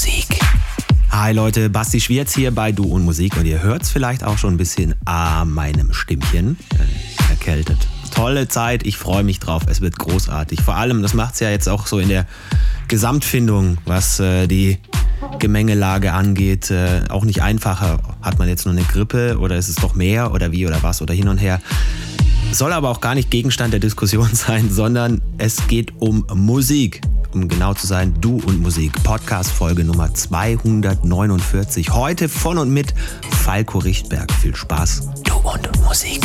Musik. Hi Leute, Basti Schwierz hier bei Du und Musik und ihr hört es vielleicht auch schon ein bisschen an meinem Stimmchen. Äh, erkältet. Tolle Zeit, ich freue mich drauf, es wird großartig. Vor allem, das macht es ja jetzt auch so in der Gesamtfindung, was äh, die Gemengelage angeht, äh, auch nicht einfacher. Hat man jetzt nur eine Grippe oder ist es doch mehr oder wie oder was oder hin und her. Soll aber auch gar nicht Gegenstand der Diskussion sein, sondern es geht um Musik. Um genau zu sein, Du und Musik. Podcast Folge Nummer 249. Heute von und mit Falco Richtberg. Viel Spaß. Du und Musik.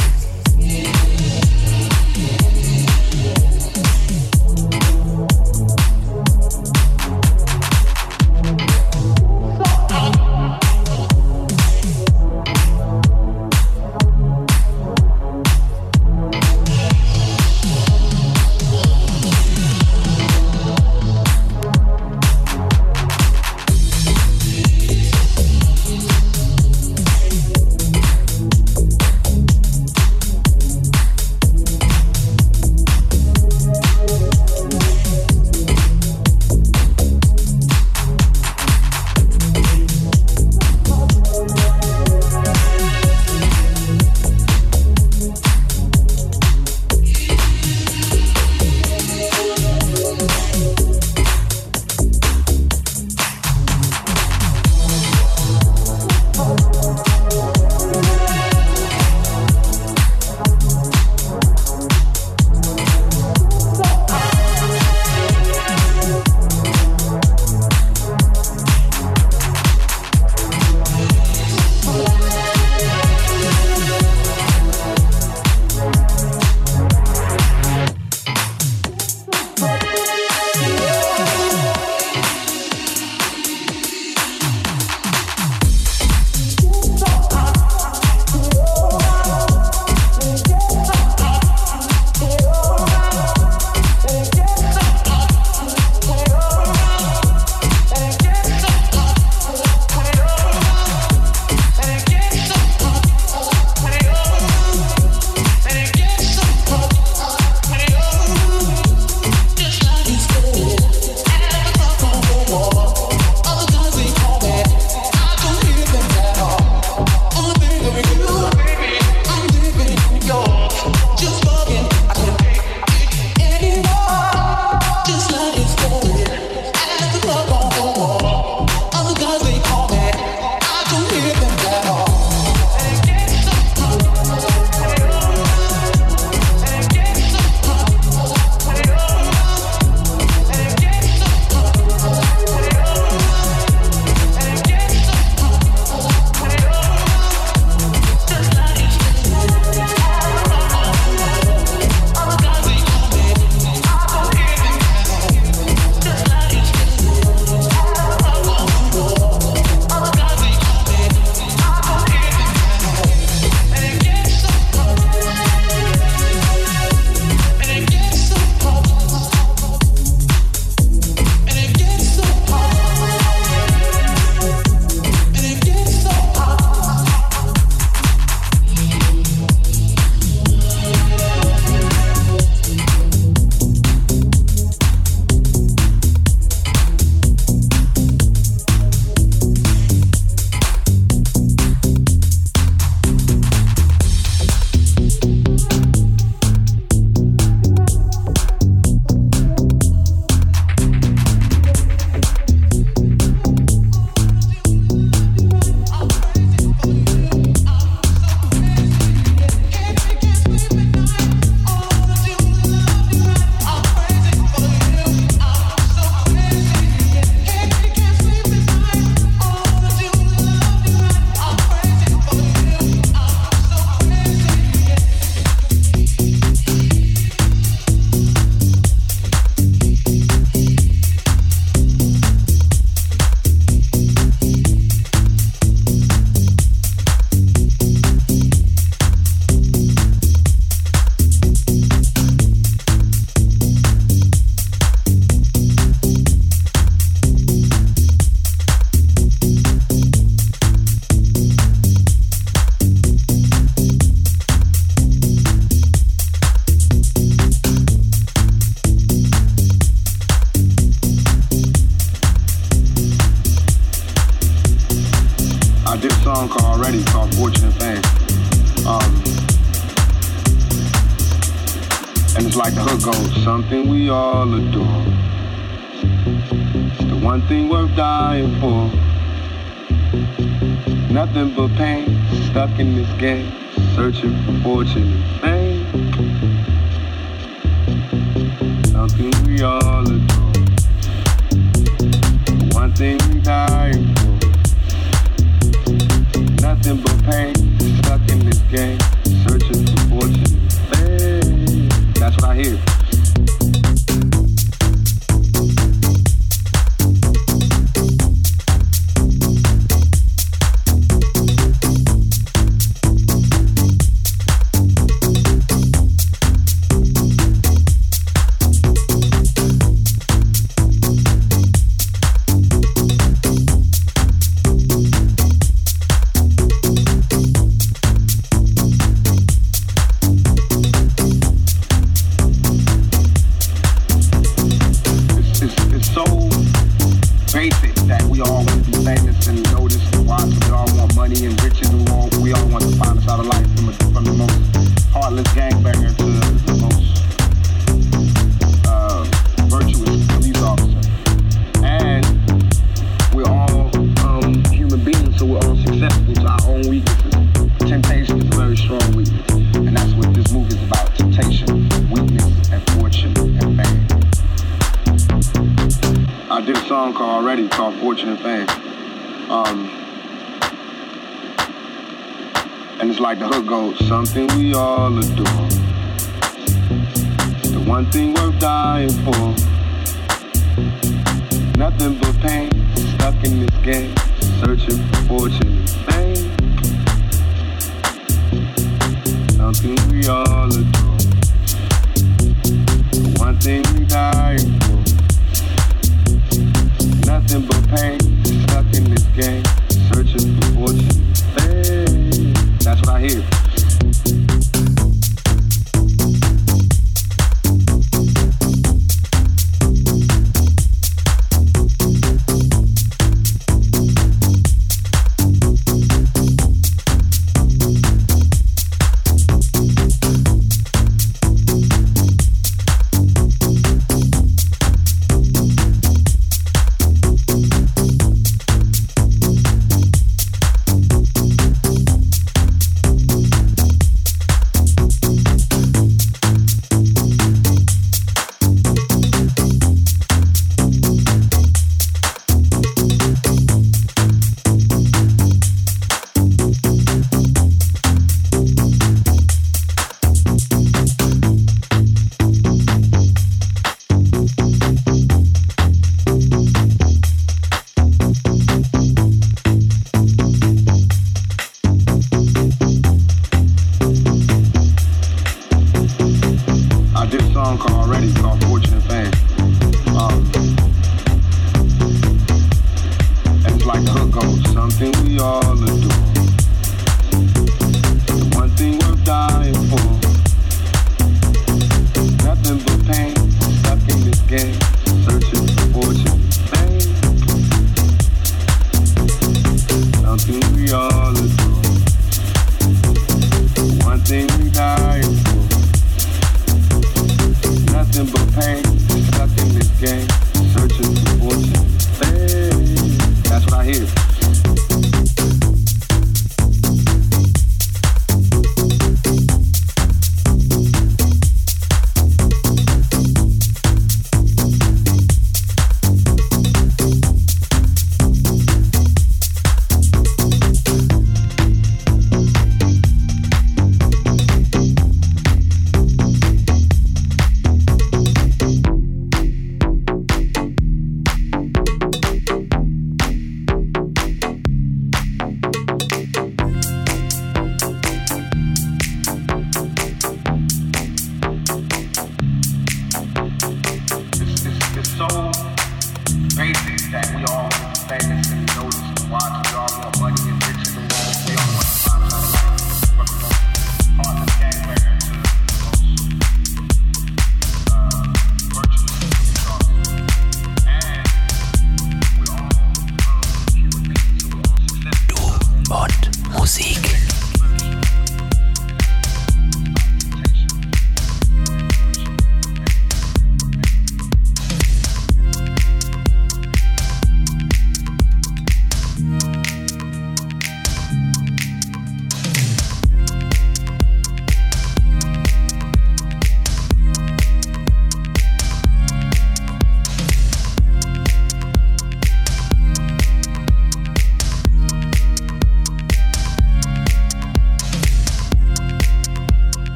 Mund.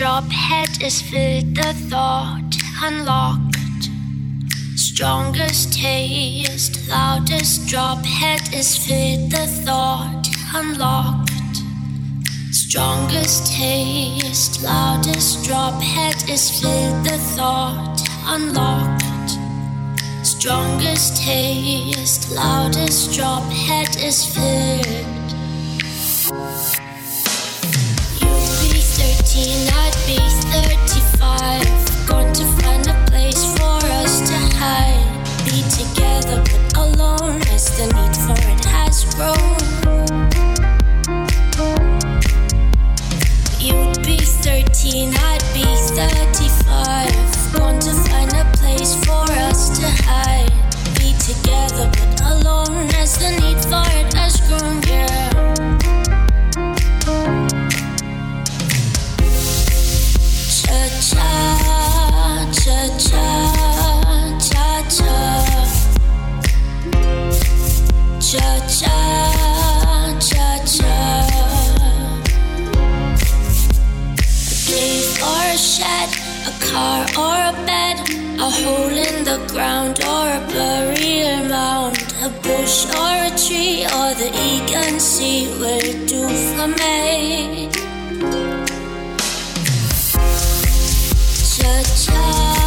drop, head is filled, the thought unlocked. Strongest taste, loudest drop, head is filled, the thought unlocked. Strongest taste, loudest drop, head is filled, the thought unlocked. Strongest taste, loudest drop, head is filled. alone as the need for it has grown. You'd be 13, I'd be 35. Want to find a place for us to hide. Be together but alone as the need for it has grown. ground or a blurry mound, a bush or a tree or the Aegean sea will do for me. Cha-cha.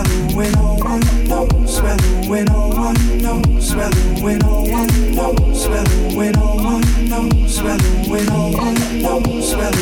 Whether when no one knows, whether when no one knows, whether when no one knows, whether when no one knows, no one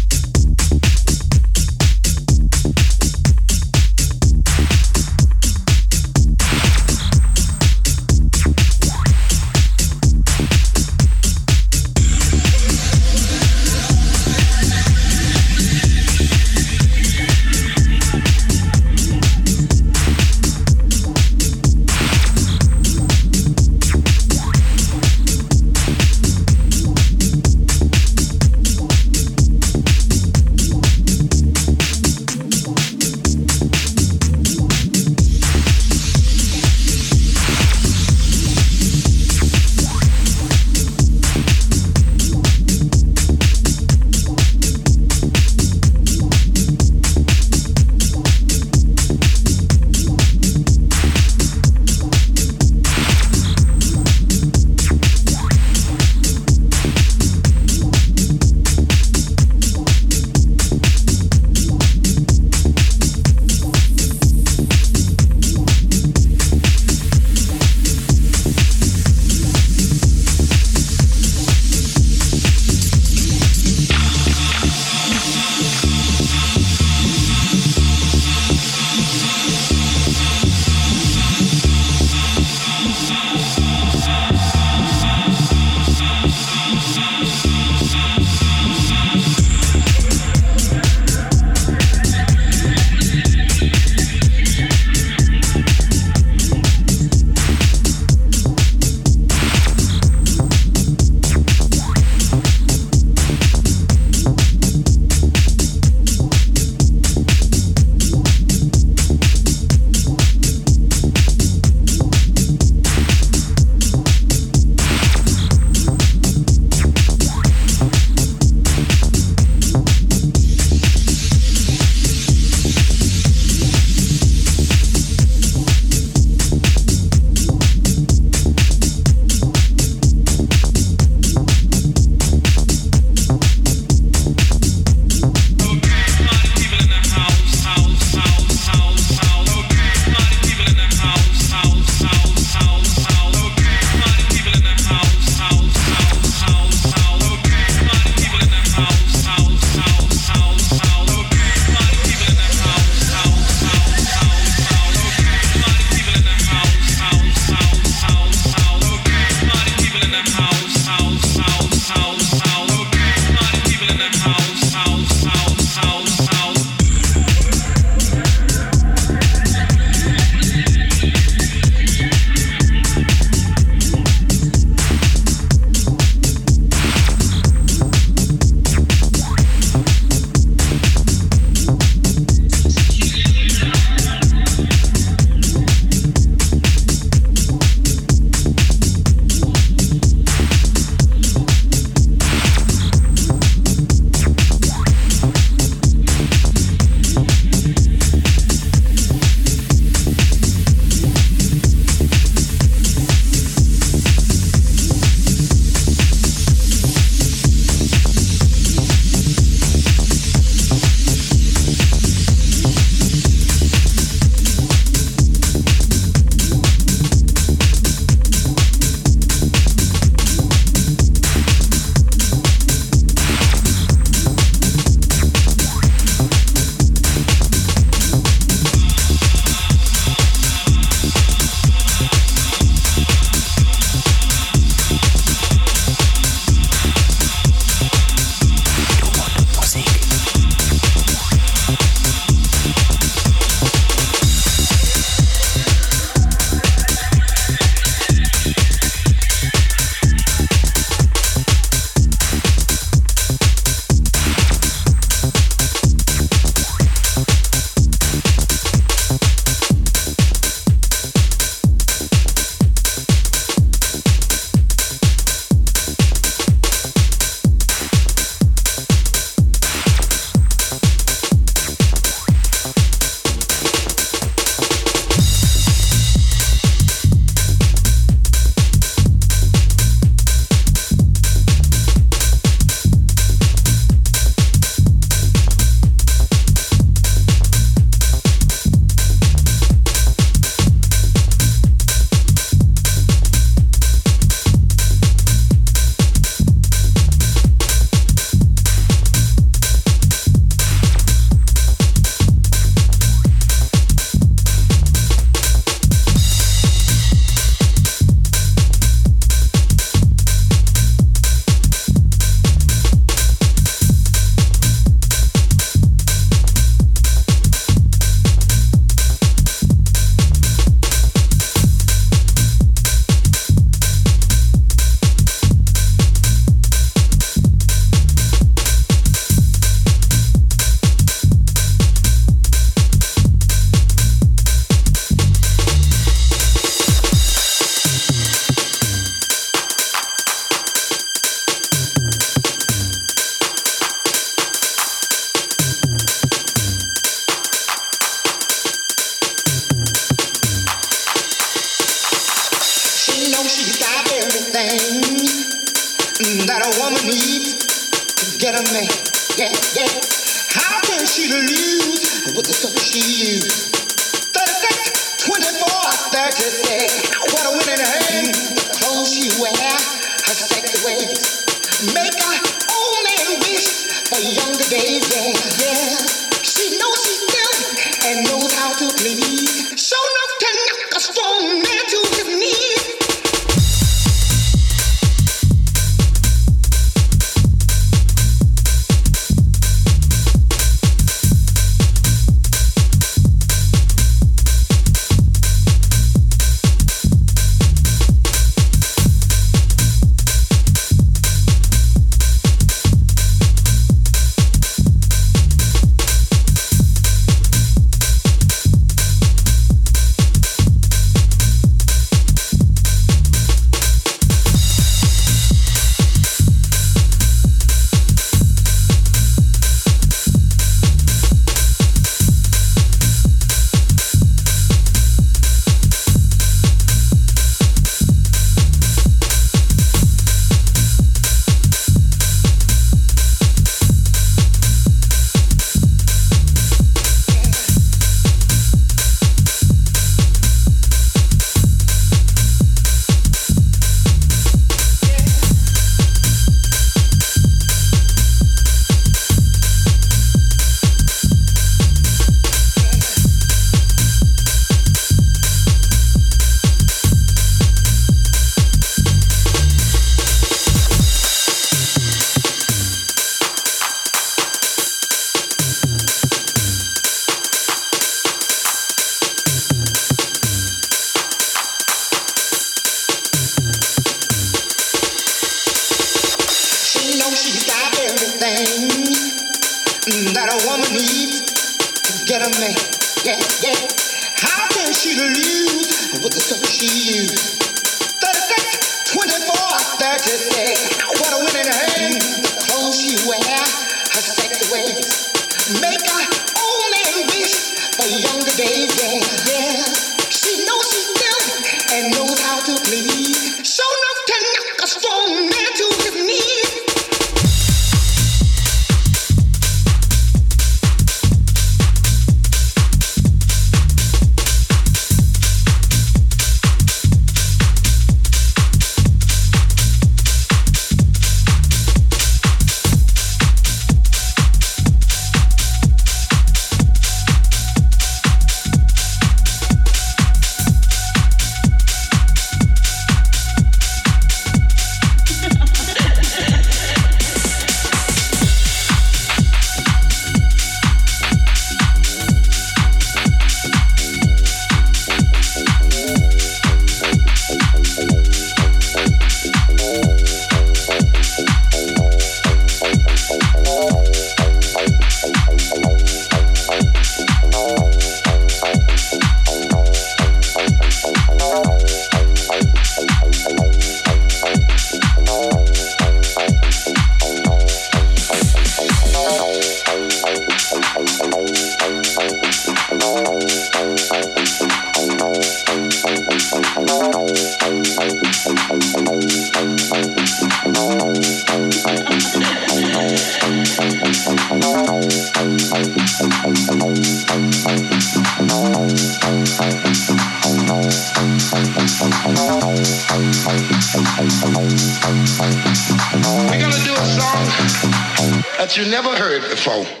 foe.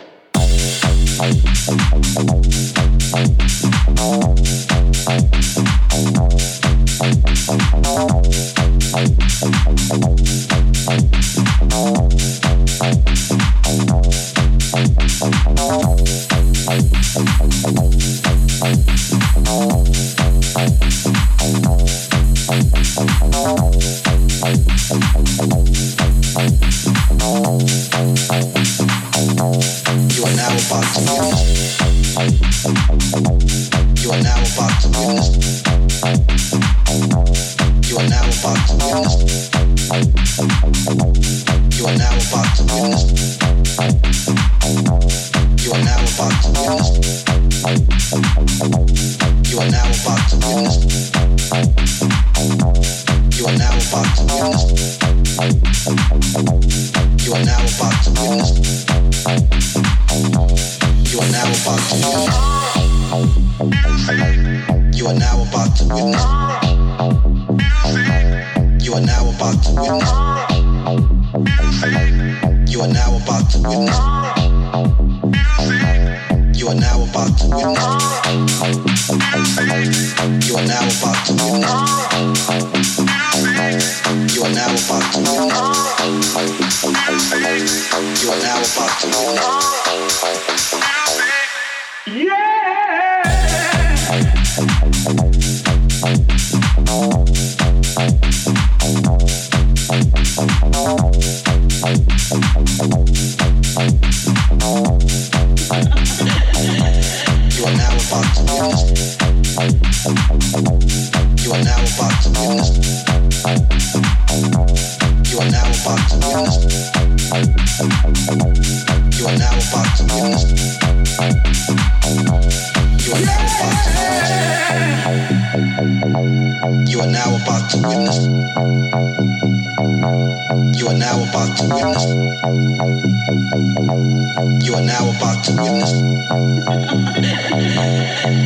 You are now about to witness.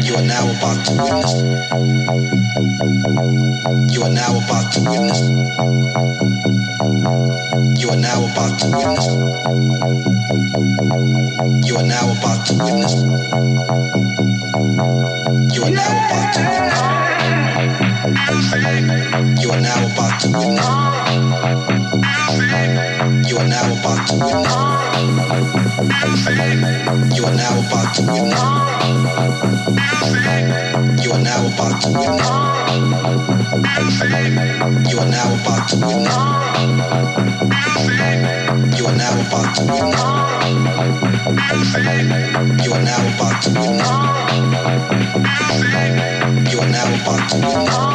You are now about to witness. You are now about to witness. You are now about to witness. You are now about to witness. You are now about to witness. You are now about to witness. You are now about to witness. You are now about to witness. You are now about to witness. You are now about to witness. You are now about to witness. You are now about to witness.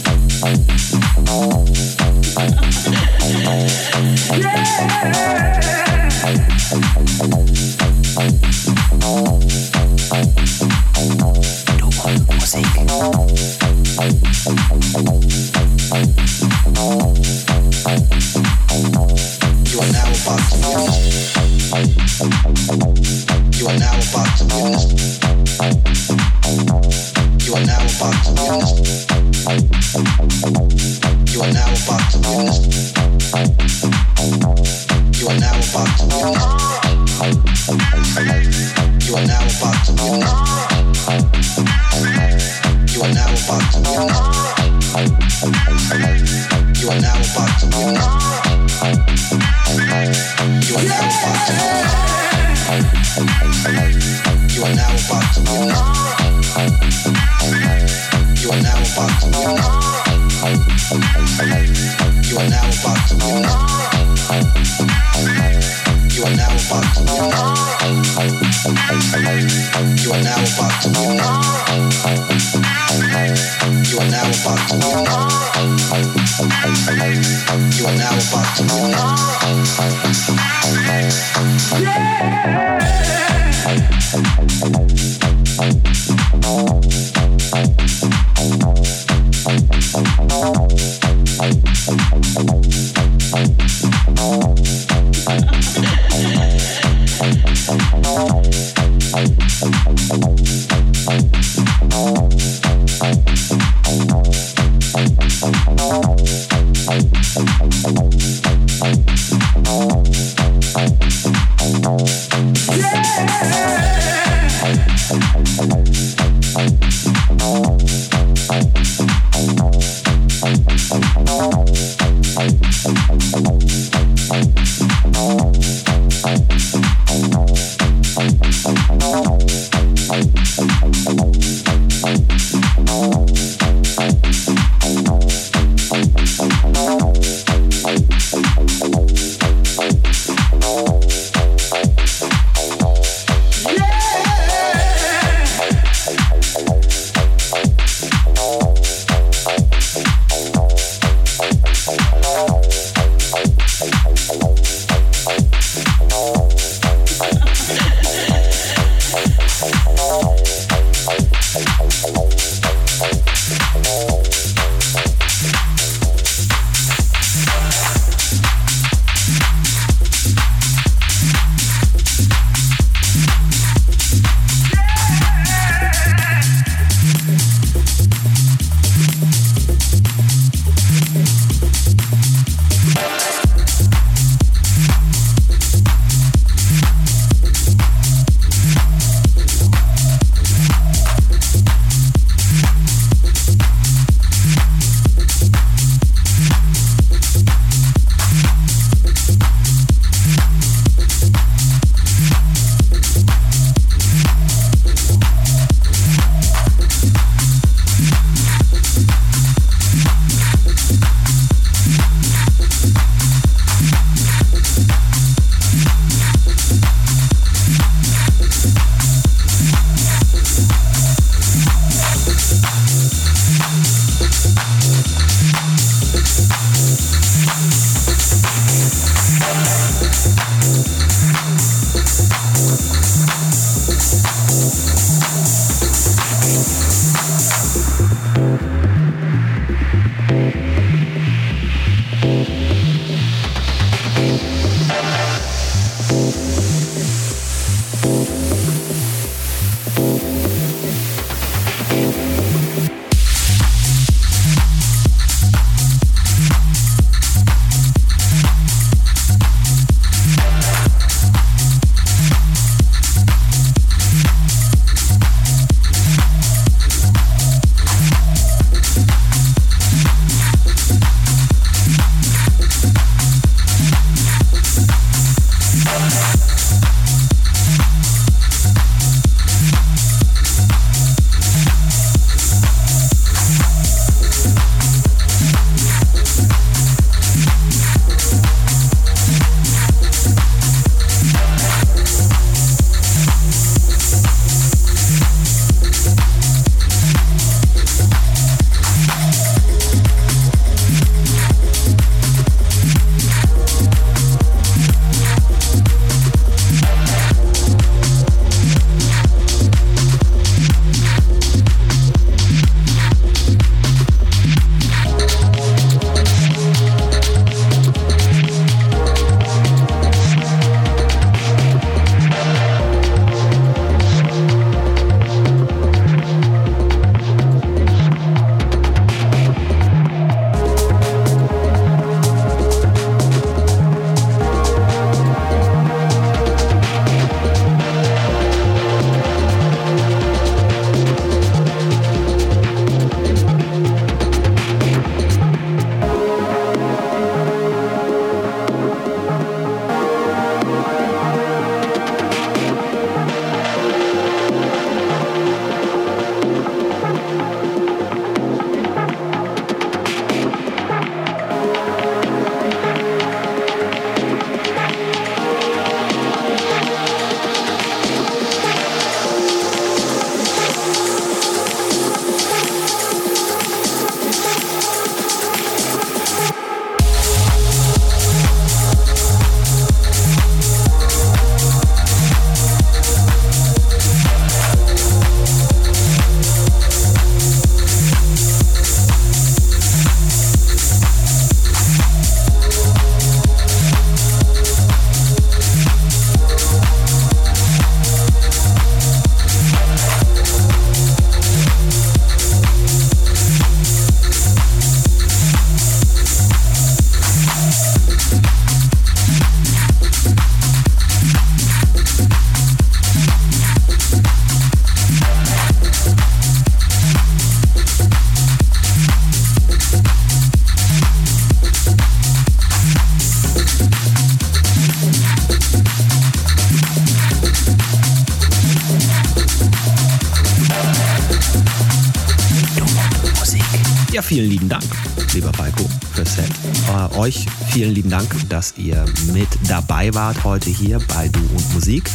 Vielen lieben Dank, dass ihr mit dabei wart heute hier bei Du und Musik.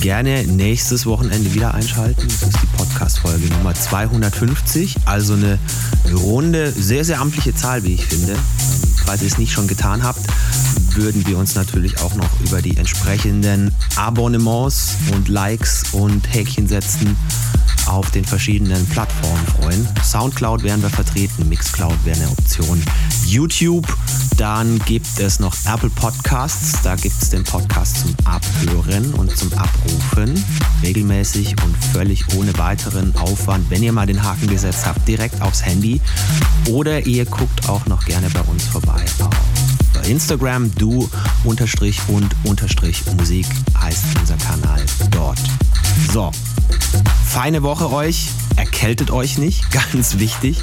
Gerne nächstes Wochenende wieder einschalten. Das ist die Podcast-Folge Nummer 250. Also eine runde, sehr, sehr amtliche Zahl, wie ich finde. Falls ihr es nicht schon getan habt, würden wir uns natürlich auch noch über die entsprechenden Abonnements und Likes und Häkchen setzen auf den verschiedenen Plattformen freuen. Soundcloud wären wir vertreten, Mixcloud wäre eine Option. YouTube, dann gibt es noch Apple Podcasts, da gibt es den Podcast zum Abhören und zum Abrufen, regelmäßig und völlig ohne weiteren Aufwand, wenn ihr mal den Haken gesetzt habt, direkt aufs Handy. Oder ihr guckt auch noch gerne bei uns vorbei Instagram, du unterstrich und unterstrich Musik heißt unser Kanal dort. So, feine Woche euch. Erkältet euch nicht, ganz wichtig.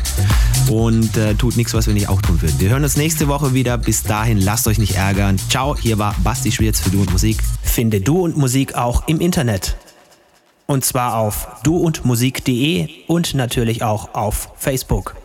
Und äh, tut nichts, was wir nicht auch tun würden. Wir hören uns nächste Woche wieder. Bis dahin, lasst euch nicht ärgern. Ciao, hier war Basti Schwierz für Du und Musik. Finde Du und Musik auch im Internet. Und zwar auf duundmusik.de und natürlich auch auf Facebook.